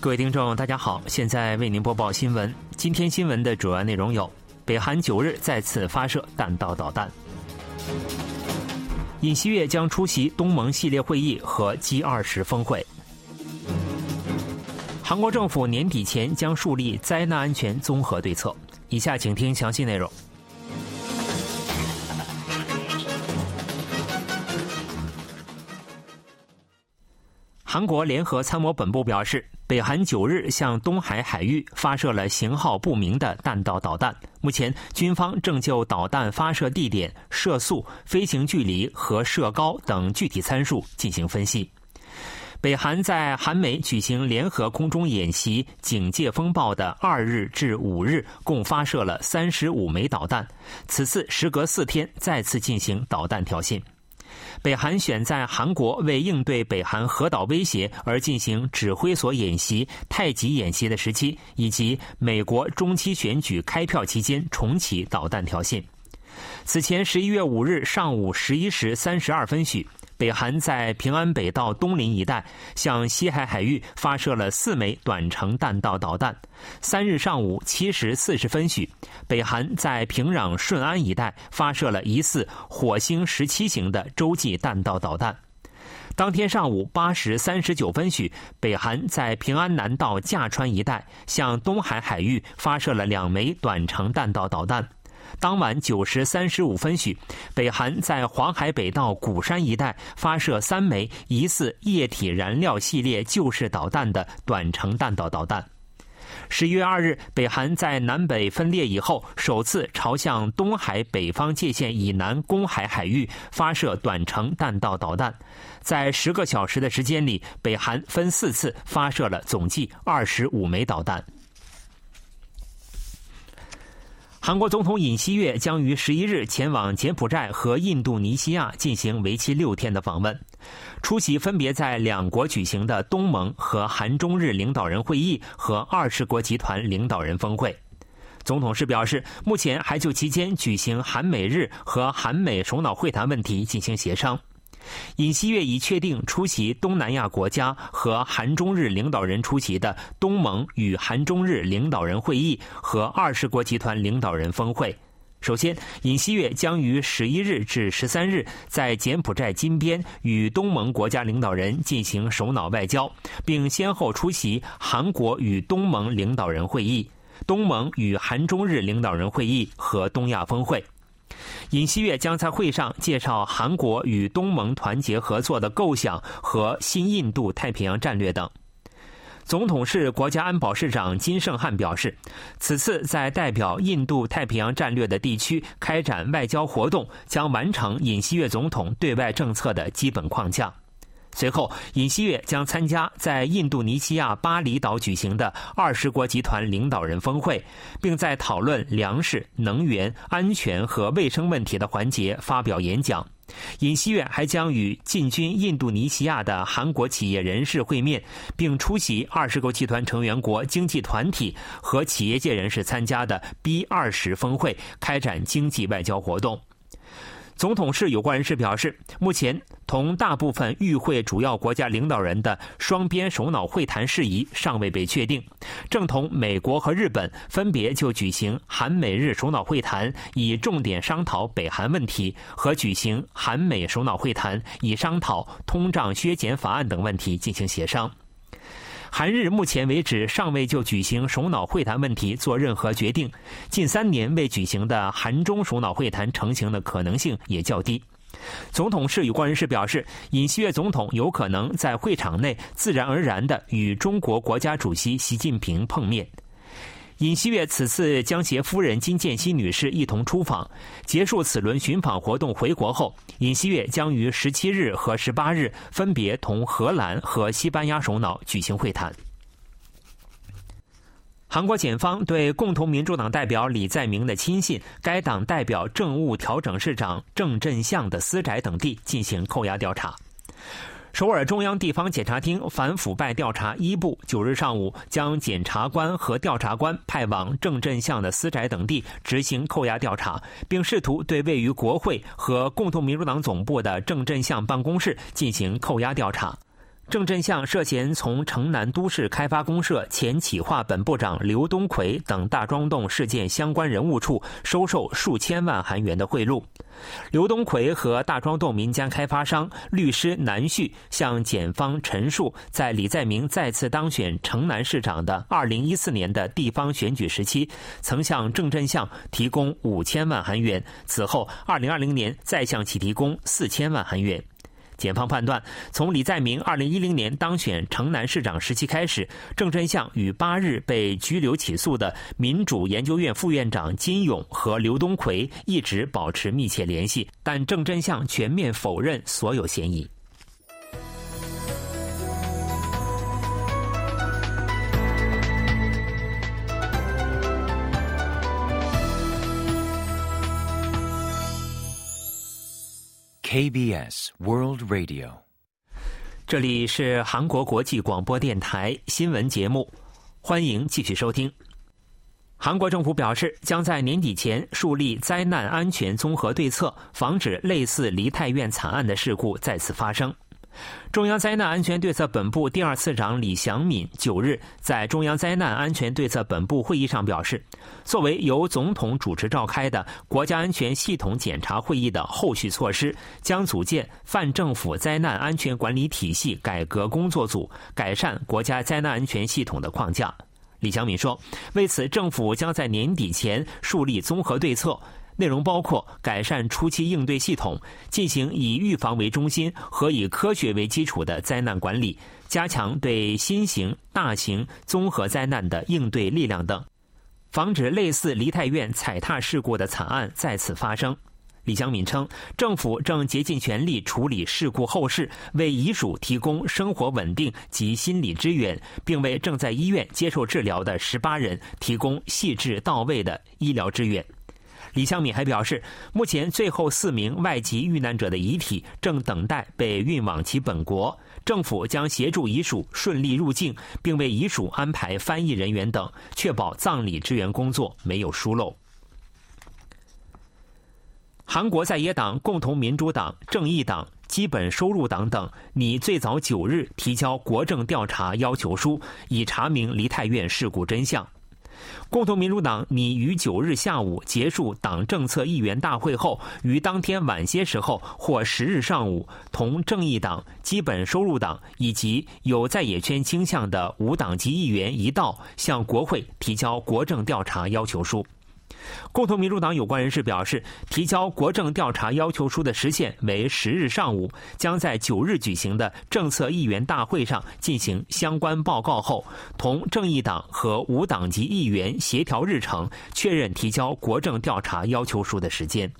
各位听众，大家好，现在为您播报新闻。今天新闻的主要内容有：北韩九日再次发射弹道导弹；尹锡悦将出席东盟系列会议和 G 二十峰会；韩国政府年底前将树立灾难安全综合对策。以下请听详细内容。韩国联合参谋本部表示，北韩九日向东海海域发射了型号不明的弹道导弹。目前，军方正就导弹发射地点、射速、飞行距离和射高等具体参数进行分析。北韩在韩美举行联合空中演习“警戒风暴”的二日至五日，共发射了三十五枚导弹。此次时隔四天再次进行导弹挑衅。北韩选在韩国为应对北韩核岛威胁而进行指挥所演习、太极演习的时期，以及美国中期选举开票期间重启导弹挑衅。此前，十一月五日上午十一时三十二分许。北韩在平安北道东林一带向西海海域发射了四枚短程弹道导弹。三日上午七时四十分许，北韩在平壤顺安一带发射了疑似火星十七型的洲际弹道导弹。当天上午八时三十九分许，北韩在平安南道驾川一带向东海海域发射了两枚短程弹道导弹。当晚九时三十五分许，北韩在黄海北道鼓山一带发射三枚疑似液体燃料系列旧式导弹的短程弹道导弹。十一月二日，北韩在南北分裂以后，首次朝向东海北方界限以南公海海域发射短程弹道导弹。在十个小时的时间里，北韩分四次发射了总计二十五枚导弹。韩国总统尹锡悦将于十一日前往柬埔寨和印度尼西亚进行为期六天的访问，出席分别在两国举行的东盟和韩中日领导人会议和二十国集团领导人峰会。总统室表示，目前还就期间举行韩美日和韩美首脑会谈问题进行协商。尹锡悦已确定出席东南亚国家和韩中日领导人出席的东盟与韩中日领导人会议和二十国集团领导人峰会。首先，尹锡悦将于十一日至十三日在柬埔寨金边与东盟国家领导人进行首脑外交，并先后出席韩国与东盟领导人会议、东盟与韩中日领导人会议和东亚峰会。尹锡悦将在会上介绍韩国与东盟团结合作的构想和新印度太平洋战略等。总统是国家安保市长金圣汉表示，此次在代表印度太平洋战略的地区开展外交活动，将完成尹锡悦总统对外政策的基本框架。随后，尹锡悦将参加在印度尼西亚巴厘岛举行的二十国集团领导人峰会，并在讨论粮食、能源安全和卫生问题的环节发表演讲。尹锡悦还将与进军印度尼西亚的韩国企业人士会面，并出席二十国集团成员国经济团体和企业界人士参加的 B 二十峰会，开展经济外交活动。总统室有关人士表示，目前同大部分与会主要国家领导人的双边首脑会谈事宜尚未被确定，正同美国和日本分别就举行韩美日首脑会谈，以重点商讨北韩问题，和举行韩美首脑会谈，以商讨通胀削减法案等问题进行协商。韩日目前为止尚未就举行首脑会谈问题做任何决定，近三年未举行的韩中首脑会谈成型的可能性也较低。总统室有关人士表示，尹锡悦总统有可能在会场内自然而然的与中国国家主席习近平碰面。尹锡悦此次将携夫人金建熙女士一同出访。结束此轮寻访活动回国后，尹锡悦将于十七日和十八日分别同荷兰和西班牙首脑举行会谈。韩国检方对共同民主党代表李在明的亲信、该党代表政务调整市长郑振相的私宅等地进行扣押调查。首尔中央地方检察厅反腐败调查一部九日上午将检察官和调查官派往郑振相的私宅等地执行扣押调查，并试图对位于国会和共同民主党总部的郑振相办公室进行扣押调查。郑振相涉嫌从城南都市开发公社前企划本部长刘东奎等大庄洞事件相关人物处收受数千万韩元的贿赂。刘东奎和大庄洞民间开发商律师南旭向检方陈述，在李在明再次当选城南市长的2014年的地方选举时期，曾向郑振相提供五千万韩元，此后2020年再向其提供四千万韩元。检方判断，从李在明2010年当选城南市长时期开始，郑振相与八日被拘留起诉的民主研究院副院长金勇和刘东奎一直保持密切联系，但郑振相全面否认所有嫌疑。KBS World Radio，这里是韩国国际广播电台新闻节目，欢迎继续收听。韩国政府表示，将在年底前树立灾难安全综合对策，防止类似梨泰院惨案的事故再次发生。中央灾难安全对策本部第二次长李祥敏九日在中央灾难安全对策本部会议上表示，作为由总统主持召开的国家安全系统检查会议的后续措施，将组建泛政府灾难安全管理体系改革工作组，改善国家灾难安全系统的框架。李祥敏说，为此，政府将在年底前树立综合对策。内容包括改善初期应对系统，进行以预防为中心和以科学为基础的灾难管理，加强对新型大型综合灾难的应对力量等，防止类似梨泰院踩踏事故的惨案再次发生。李江敏称，政府正竭尽全力处理事故后事，为遗属提供生活稳定及心理支援，并为正在医院接受治疗的十八人提供细致到位的医疗支援。李香敏还表示，目前最后四名外籍遇难者的遗体正等待被运往其本国，政府将协助遗属顺利入境，并为遗属安排翻译人员等，确保葬礼支援工作没有疏漏。韩国在野党共同民主党、正义党、基本收入党等拟最早九日提交国政调查要求书，以查明梨泰院事故真相。共同民主党拟于九日下午结束党政策议员大会后，于当天晚些时候或十日上午，同正义党、基本收入党以及有在野圈倾向的无党籍议员一道，向国会提交国政调查要求书。共同民主党有关人士表示，提交国政调查要求书的时限为十日上午，将在九日举行的政策议员大会上进行相关报告后，同正义党和无党籍议员协调日程，确认提交国政调查要求书的时间。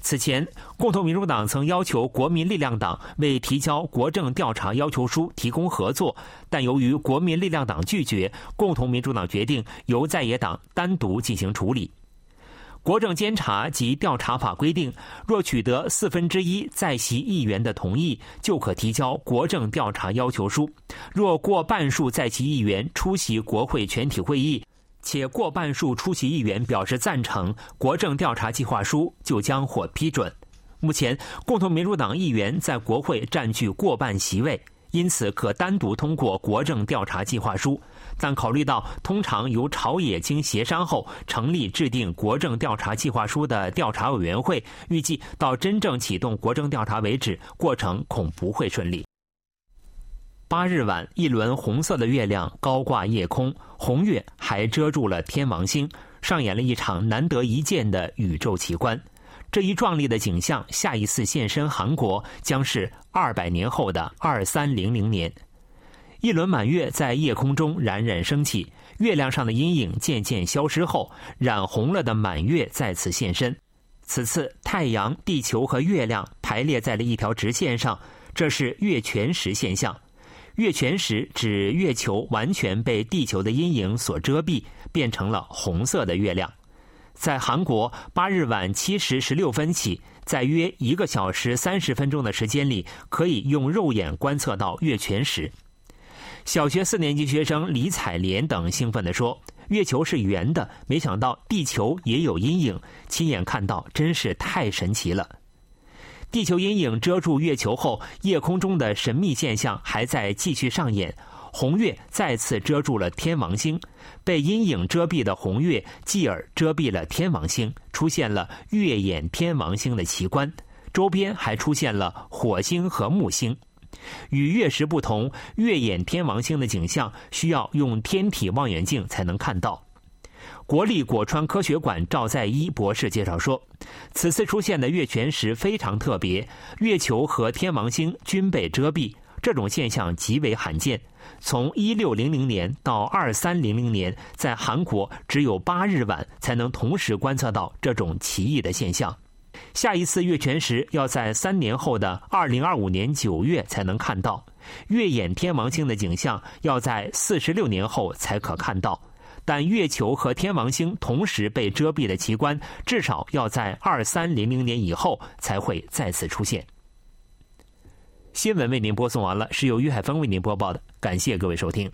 此前，共同民主党曾要求国民力量党为提交国政调查要求书提供合作，但由于国民力量党拒绝，共同民主党决定由在野党单独进行处理。国政监察及调查法规定，若取得四分之一在席议员的同意，就可提交国政调查要求书；若过半数在席议员出席国会全体会议，且过半数出席议员表示赞成国政调查计划书，就将获批准。目前，共同民主党议员在国会占据过半席位。因此，可单独通过国政调查计划书，但考虑到通常由朝野经协商后成立制定国政调查计划书的调查委员会，预计到真正启动国政调查为止，过程恐不会顺利。八日晚，一轮红色的月亮高挂夜空，红月还遮住了天王星，上演了一场难得一见的宇宙奇观。这一壮丽的景象，下一次现身韩国将是二百年后的二三零零年。一轮满月在夜空中冉冉升起，月亮上的阴影渐渐消失后，染红了的满月再次现身。此次太阳、地球和月亮排列在了一条直线上，这是月全食现象。月全食指月球完全被地球的阴影所遮蔽，变成了红色的月亮。在韩国八日晚七时十六分起，在约一个小时三十分钟的时间里，可以用肉眼观测到月全食。小学四年级学生李彩莲等兴奋地说：“月球是圆的，没想到地球也有阴影，亲眼看到真是太神奇了。”地球阴影遮住月球后，夜空中的神秘现象还在继续上演。红月再次遮住了天王星，被阴影遮蔽的红月继而遮蔽了天王星，出现了月掩天王星的奇观。周边还出现了火星和木星。与月食不同，月掩天王星的景象需要用天体望远镜才能看到。国立果川科学馆赵在一博士介绍说，此次出现的月全食非常特别，月球和天王星均被遮蔽，这种现象极为罕见。从一六零零年到二三零零年，在韩国只有八日晚才能同时观测到这种奇异的现象。下一次月全食要在三年后的二零二五年九月才能看到，月掩天王星的景象要在四十六年后才可看到。但月球和天王星同时被遮蔽的奇观，至少要在二三零零年以后才会再次出现。新闻为您播送完了，是由于海峰为您播报的，感谢各位收听。